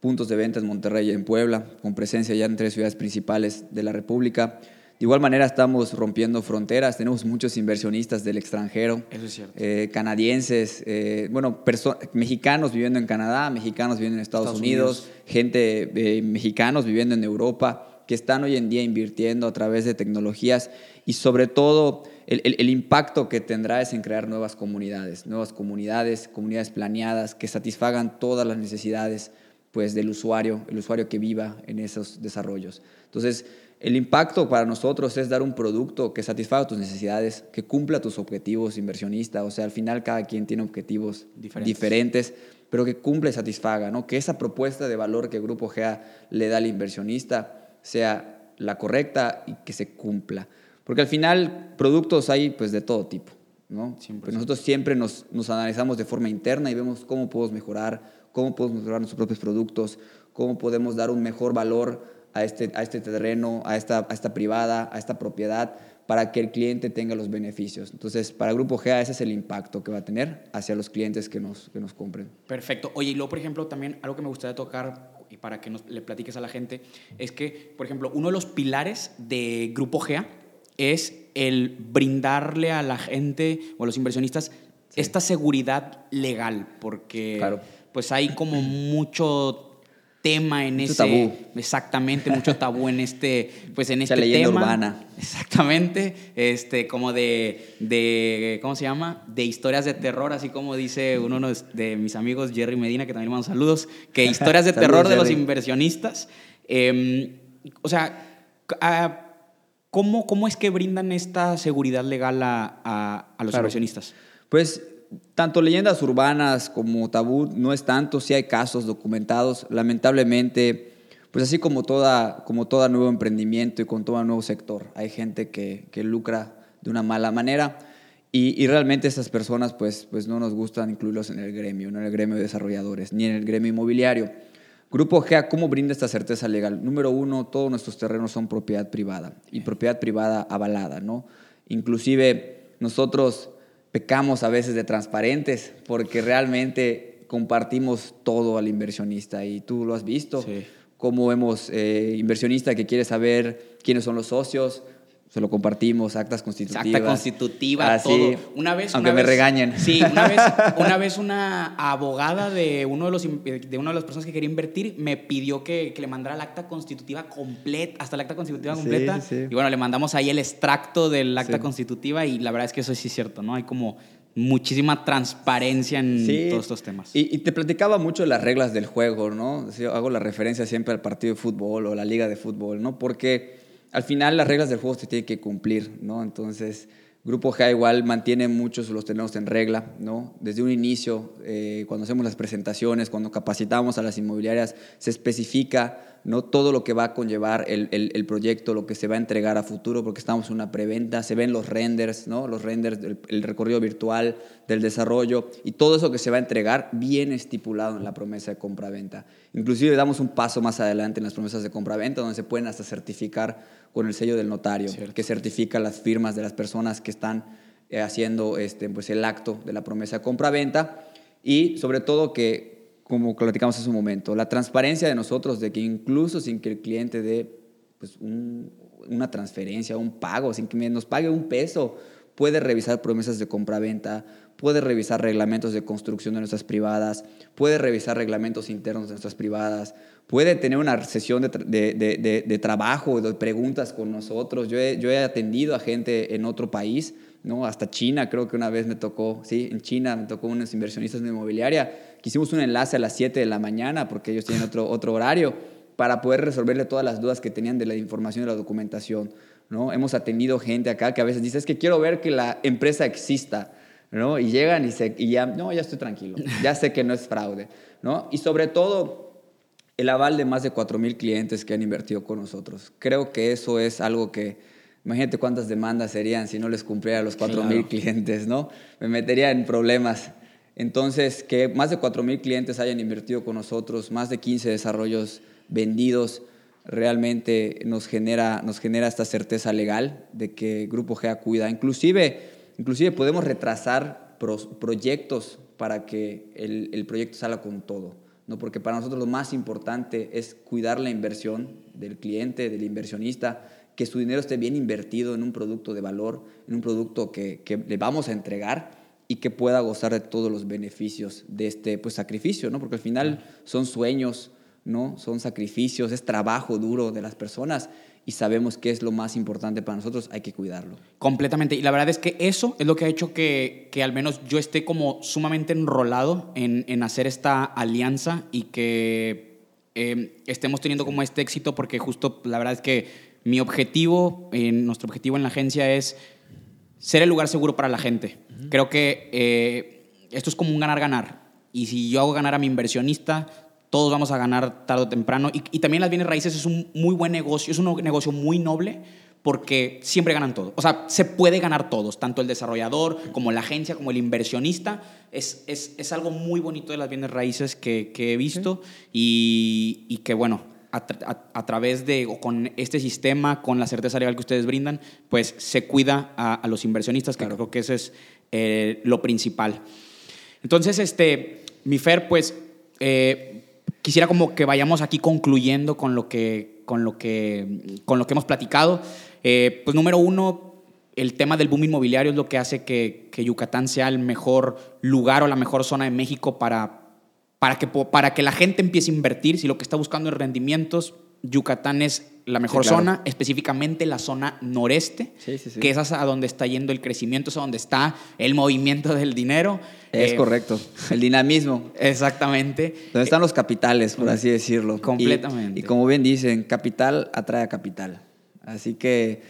puntos de venta en Monterrey y en Puebla, con presencia ya en tres ciudades principales de la República. De igual manera estamos rompiendo fronteras, tenemos muchos inversionistas del extranjero, Eso es cierto. Eh, canadienses, eh, bueno, mexicanos viviendo en Canadá, mexicanos viviendo en Estados, Unidos, gente eh, mexicanos viviendo en Europa, que están hoy en día invirtiendo a través de tecnologías y sobre todo el, el, impacto que tendrá es en crear nuevas comunidades, nuevas comunidades, comunidades planeadas que satisfagan todas las necesidades pues, del usuario, el usuario que viva en esos desarrollos. Entonces, el impacto para nosotros es dar un producto que satisfaga tus necesidades, que cumpla tus objetivos inversionista. O sea, al final cada quien tiene objetivos diferentes, pero que cumple y satisfaga, ¿no? Que esa propuesta de valor que Grupo GA le da al inversionista sea la correcta y que se cumpla. Porque al final productos hay pues de todo tipo, ¿no? Pues nosotros siempre nos, nos analizamos de forma interna y vemos cómo podemos mejorar, cómo podemos mejorar nuestros propios productos, cómo podemos dar un mejor valor a este, a este terreno, a esta, a esta privada, a esta propiedad, para que el cliente tenga los beneficios. Entonces, para Grupo GA ese es el impacto que va a tener hacia los clientes que nos, que nos compren. Perfecto. Oye, y luego, por ejemplo, también algo que me gustaría tocar y para que nos, le platiques a la gente es que, por ejemplo, uno de los pilares de Grupo GA es el brindarle a la gente o a los inversionistas esta seguridad legal, porque claro. pues hay como mucho tema en mucho ese tabú. exactamente mucho tabú en este pues en este leyenda tema. urbana. Exactamente este como de, de cómo se llama de historias de terror así como dice uno de mis amigos Jerry Medina que también le mando saludos que historias de terror de los inversionistas eh, o sea ¿cómo, ¿cómo es que brindan esta seguridad legal a, a, a los claro. inversionistas pues tanto leyendas urbanas como tabú no es tanto, sí hay casos documentados. Lamentablemente, pues así como toda, como todo nuevo emprendimiento y con todo nuevo sector, hay gente que, que lucra de una mala manera y, y, realmente estas personas pues, pues no nos gustan incluirlos en el gremio, no en el gremio de desarrolladores, ni en el gremio inmobiliario. Grupo GEA, ¿cómo brinda esta certeza legal? Número uno, todos nuestros terrenos son propiedad privada y propiedad privada avalada, ¿no? Inclusive nosotros pecamos a veces de transparentes porque realmente compartimos todo al inversionista y tú lo has visto. Sí. Cómo vemos eh, inversionista que quiere saber quiénes son los socios, se lo compartimos, actas constitutivas. Acta constitutiva, Así, todo. Una vez, aunque una me vez- regañen. Sí, una vez, una vez una abogada de uno de los de una de las personas que quería invertir me pidió que, que le mandara el acta constitutiva completa, hasta el acta constitutiva completa. sí, sí. Y bueno, le mandamos ahí el extracto del acta Sí. constitutiva y la verdad es que eso sí es cierto, ¿no? Hay como muchísima transparencia en Sí. todos estos temas. Y, y te platicaba mucho de las reglas del juego, ¿no? Sí, hago la referencia siempre al partido de fútbol o la liga de fútbol, ¿no? Porque al final las reglas del juego se tienen que cumplir, ¿no? Entonces, Grupo G igual mantiene muchos, los tenemos en regla, ¿no? Desde un inicio, eh, cuando hacemos las presentaciones, cuando capacitamos a las inmobiliarias, se especifica, ¿no? Todo lo que va a conllevar el, el- el proyecto, lo que se va a entregar a futuro, porque estamos en una preventa, se ven los renders, ¿no? Los renders, del, el recorrido virtual del desarrollo y todo eso que se va a entregar bien estipulado en la promesa de compra-venta. Inclusive damos un paso más adelante en las promesas de compra-venta, donde se pueden hasta certificar con el sello del notario, Cierto. que certifica las firmas de las personas que están eh, haciendo este, pues, el acto de la promesa de compra-venta y sobre todo que, como platicamos hace un momento, la transparencia de nosotros de que incluso sin que el cliente dé pues, un- una transferencia, un pago, sin que nos pague un peso, puede revisar promesas de compra-venta, puede revisar reglamentos de construcción de nuestras privadas, puede revisar reglamentos internos de nuestras privadas, puede tener una sesión de, de- de- de- de trabajo, de preguntas con nosotros. Yo he, yo he atendido a gente en otro país, ¿no? hasta China, creo que una vez me tocó, sí, en China me tocó unos inversionistas de inmobiliaria, que hicimos un enlace a las 7 de la mañana porque ellos tienen otro, otro horario para poder resolverle todas las dudas que tenían de la información y la documentación. ¿no? Hemos atendido gente acá que a veces dice, es que quiero ver que la empresa exista. ¿no? Y llegan y, se, y ya, no, ya estoy tranquilo, ya sé que no es fraude. ¿no? Y sobre todo, el aval de más de 4.000 clientes que han invertido con nosotros. Creo que eso es algo que, imagínate cuántas demandas serían si no les cumpliera a los 4.000 Claro. clientes, ¿no? Me metería en problemas. Entonces, que más de 4.000 clientes hayan invertido con nosotros, más de 15 desarrollos vendidos, realmente nos genera, nos genera esta certeza legal de que Grupo GA cuida. Inclusive, inclusive podemos retrasar proyectos para que el, el proyecto salga con todo. ¿No? Porque para nosotros lo más importante es cuidar la inversión del cliente, del inversionista, que su dinero esté bien invertido en un producto de valor, en un producto que, que le vamos a entregar y que pueda gozar de todos los beneficios de este pues, sacrificio, ¿no? porque al final son sueños, ¿no? son sacrificios, es trabajo duro de las personas y sabemos que es lo más importante para nosotros, hay que cuidarlo. Completamente. Y la verdad es que eso es lo que ha hecho que, que al menos yo esté como sumamente enrolado en, en hacer esta alianza y que eh, estemos teniendo como este éxito porque justo la verdad es que mi objetivo, eh, nuestro objetivo en la agencia es ser el lugar seguro para la gente. Creo que eh, esto es como un ganar-ganar. Y si yo hago ganar a mi inversionista, todos vamos a ganar tarde o temprano. Y, y también las bienes raíces es un muy buen negocio, es un negocio muy noble porque siempre ganan todos. O sea, se puede ganar todos, tanto el desarrollador como la agencia, como el inversionista. Es, es, es algo muy bonito de las bienes raíces que, que he visto y, y que, bueno, a, tra- a- a través de, o con este sistema, con la certeza legal que ustedes brindan, pues se cuida a, a los inversionistas, que creo que eso es eh, lo principal. Entonces, este, mi Fer, pues eh, quisiera como que vayamos aquí concluyendo con lo que, con lo que, con lo que hemos platicado. Eh, pues número uno, el tema del boom inmobiliario es lo que hace que, que Yucatán sea el mejor lugar o la mejor zona de México para, para, que, para que la gente empiece a invertir. Si lo que está buscando es rendimientos, Yucatán es la mejor claro. zona, específicamente la zona noreste, Sí, sí, sí. que es a donde está yendo el crecimiento, es a donde está el movimiento del dinero. Es Eh, correcto, el dinamismo. Exactamente. Donde están los capitales, por así decirlo. Completamente. Y, como bien dicen, capital atrae a capital. Así que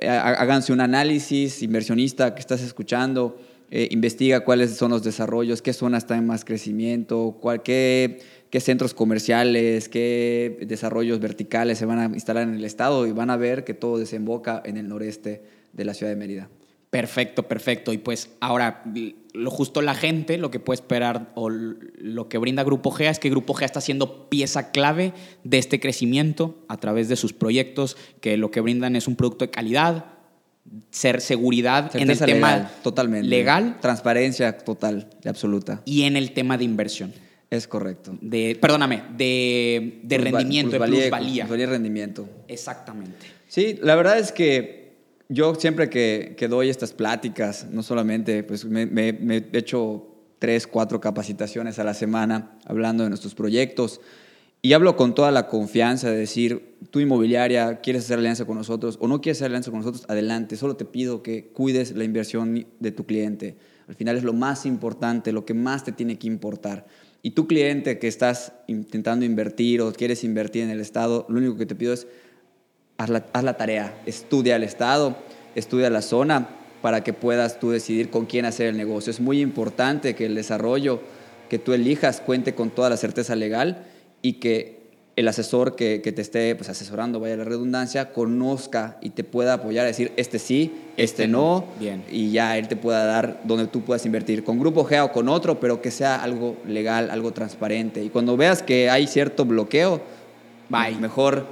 eh, há- háganse un análisis, inversionista que estás escuchando, eh, investiga cuáles son los desarrollos, qué zonas están en más crecimiento, qué, qué centros comerciales, qué desarrollos verticales se van a instalar en el estado y van a ver que todo desemboca en el noreste de la ciudad de Mérida. Perfecto, perfecto. Y pues ahora, lo justo la gente, lo que puede esperar o lo que brinda Grupo G es que Grupo G está siendo pieza clave de este crecimiento a través de sus proyectos, que lo que brindan es un producto de calidad, ser seguridad en el tema legal, totalmente. legal Transparencia total y absoluta. y en el tema de inversión. Es correcto. De, perdóname, de, de rendimiento, de plusvalía. Plusvalía y rendimiento. Exactamente. Sí, la verdad es que yo siempre que, que, doy estas pláticas, no solamente, pues me, he hecho tres, cuatro capacitaciones a la semana hablando de nuestros proyectos y hablo con toda la confianza de decir, tu inmobiliaria, quieres hacer alianza con nosotros o no quieres hacer alianza con nosotros, adelante, solo te pido que cuides la inversión de tu cliente. Al final es lo más importante, lo que más te tiene que importar. Y tu cliente que estás intentando invertir o quieres invertir en el Estado, lo único que te pido es haz la, la tarea, estudia el Estado, estudia la zona para que puedas tú decidir con quién hacer el negocio. Es muy importante que el desarrollo que tú elijas cuente con toda la certeza legal y que el asesor que, que, te esté pues, asesorando, vaya la redundancia, conozca y te pueda apoyar a decir, este sí, este, este no, Bien. y ya él te pueda dar donde tú puedas invertir, con Grupo G o con otro, pero que sea algo legal, algo transparente. Y cuando veas que hay cierto bloqueo, Bye. mejor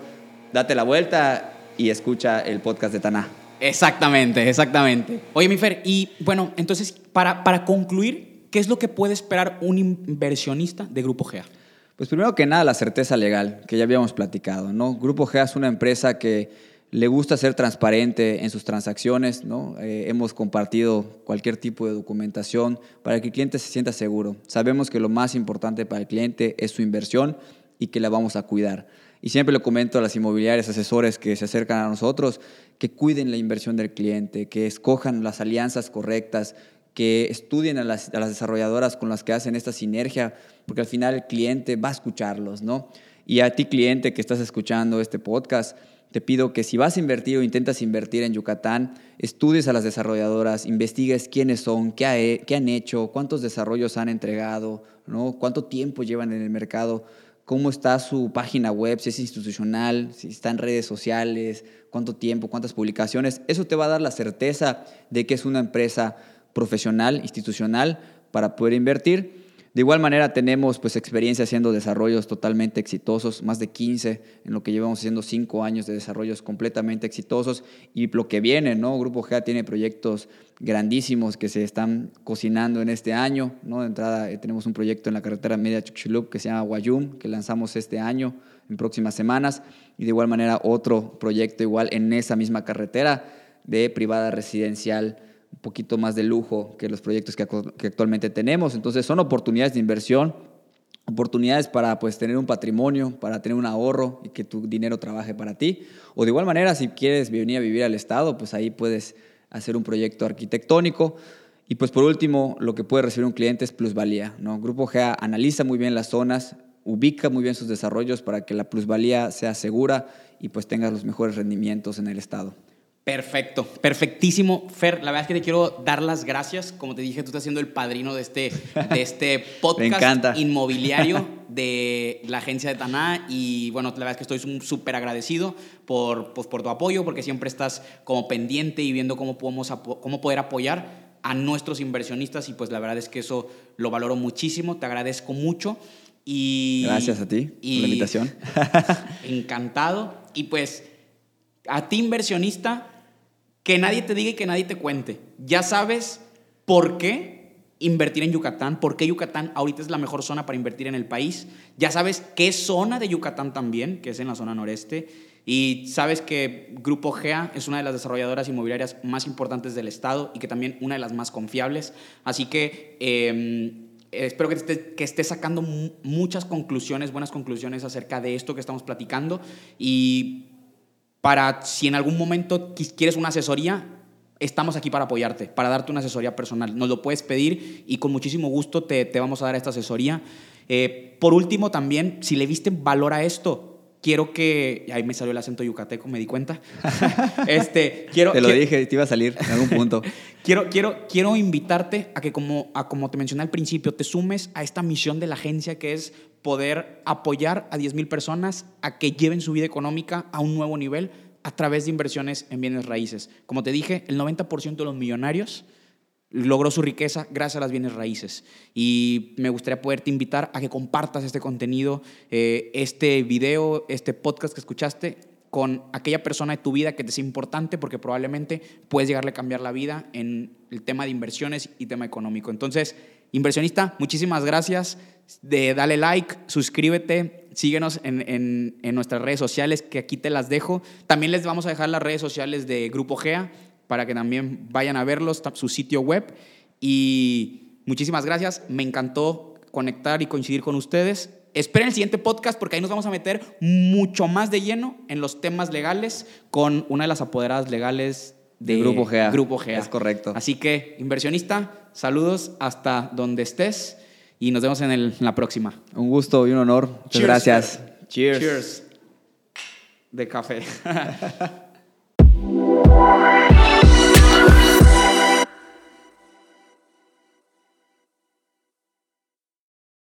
date la vuelta y escucha el podcast de Taná. Exactamente, exactamente. Oye, mi Fer, y bueno, entonces, para, para concluir, ¿qué es lo que puede esperar un inversionista de Grupo GA? Pues primero que nada, la certeza legal, que ya habíamos platicado, ¿no? Grupo GA es una empresa que le gusta ser transparente en sus transacciones, ¿no? Eh, hemos compartido cualquier tipo de documentación para que el cliente se sienta seguro. Sabemos que lo más importante para el cliente es su inversión y que la vamos a cuidar. Y siempre le comento a las inmobiliarias, asesores que se acercan a nosotros, que cuiden la inversión del cliente, que escojan las alianzas correctas, que estudien a las, a las, desarrolladoras con las que hacen esta sinergia, porque al final el cliente va a escucharlos, ¿no? Y a ti, cliente que estás escuchando este podcast, te pido que si vas a invertir o intentas invertir en Yucatán, estudies a las desarrolladoras, investigues quiénes son, qué, ha, qué han hecho, cuántos desarrollos han entregado, ¿no? cuánto tiempo llevan en el mercado, cómo está su página web, si es institucional, si está en redes sociales, cuánto tiempo, cuántas publicaciones. Eso te va a dar la certeza de que es una empresa profesional, institucional, para poder invertir. De igual manera tenemos pues experiencia haciendo desarrollos totalmente exitosos, más de 15 en lo que llevamos haciendo 5 años de desarrollos completamente exitosos y lo que viene, ¿no? Grupo GA tiene proyectos grandísimos que se están cocinando en este año, ¿no? De entrada eh, tenemos un proyecto en la carretera media Chuxulup que se llama Guayum, que lanzamos este año en próximas semanas y de igual manera otro proyecto igual en esa misma carretera de privada residencial un poquito más de lujo que los proyectos que, actualmente tenemos. Entonces son oportunidades de inversión, oportunidades para pues tener un patrimonio, para tener un ahorro y que tu dinero trabaje para ti. O de igual manera, si quieres venir a vivir al Estado, pues ahí puedes hacer un proyecto arquitectónico. Y pues por último, lo que puede recibir un cliente es plusvalía. ¿no? Grupo GA analiza muy bien las zonas, ubica muy bien sus desarrollos para que la plusvalía sea segura y pues tengas los mejores rendimientos en el Estado. Perfecto, perfectísimo. Fer, la verdad es que te quiero dar las gracias. Como te dije, tú estás siendo el padrino de este, de este podcast inmobiliario de la agencia de Taná. Y bueno, la verdad es que estoy súper agradecido por, pues, por tu apoyo, porque siempre estás como pendiente y viendo cómo, podemos, cómo poder apoyar a nuestros inversionistas. Y pues la verdad es que eso lo valoro muchísimo. Te agradezco mucho. Y, Gracias a ti y, por la invitación. Encantado. Y pues a ti inversionista, que nadie te diga y que nadie te cuente. Ya sabes por qué invertir en Yucatán, por qué Yucatán ahorita es la mejor zona para invertir en el país. Ya sabes qué zona de Yucatán también, que es en la zona noreste. Y sabes que Grupo GEA es una de las desarrolladoras inmobiliarias más importantes del estado y que también una de las más confiables. Así que eh, espero que, esté, que estés sacando muchas conclusiones, buenas conclusiones acerca de esto que estamos platicando. Y para si en algún momento quieres una asesoría, estamos aquí para apoyarte, para darte una asesoría personal. Nos lo puedes pedir y con muchísimo gusto te, te vamos a dar esta asesoría. Eh, por último, también, si le viste valor a esto, quiero que. Ahí me salió el acento yucateco, me di cuenta. este, quiero, te lo quiero, dije, te iba a salir en algún punto. quiero, quiero, quiero invitarte a que, como, a, como te mencioné al principio, te sumes a esta misión de la agencia que es poder apoyar a 10.000 personas a que lleven su vida económica a un nuevo nivel a través de inversiones en bienes raíces. Como te dije, el 90% de los millonarios logró su riqueza gracias a las bienes raíces. Y me gustaría poderte invitar a que compartas este contenido, eh, este video, este podcast que escuchaste con aquella persona de tu vida que te sea importante porque probablemente puedes llegarle a cambiar la vida en el tema de inversiones y tema económico. Entonces, inversionista, muchísimas gracias. De, dale like, suscríbete, síguenos en, en, en, nuestras redes sociales que aquí te las dejo. También les vamos a dejar las redes sociales de Grupo GEA para que también vayan a verlos, su sitio web. Y muchísimas gracias, me encantó conectar y coincidir con ustedes. Esperen el siguiente podcast porque ahí nos vamos a meter mucho más de lleno en los temas legales con una de las apoderadas legales de Grupo GA. Grupo GA. Es correcto. Así que, inversionista, saludos hasta donde estés y nos vemos en, el, en la próxima. Un gusto y un honor. Muchas Cheers. gracias. Cheers. De café.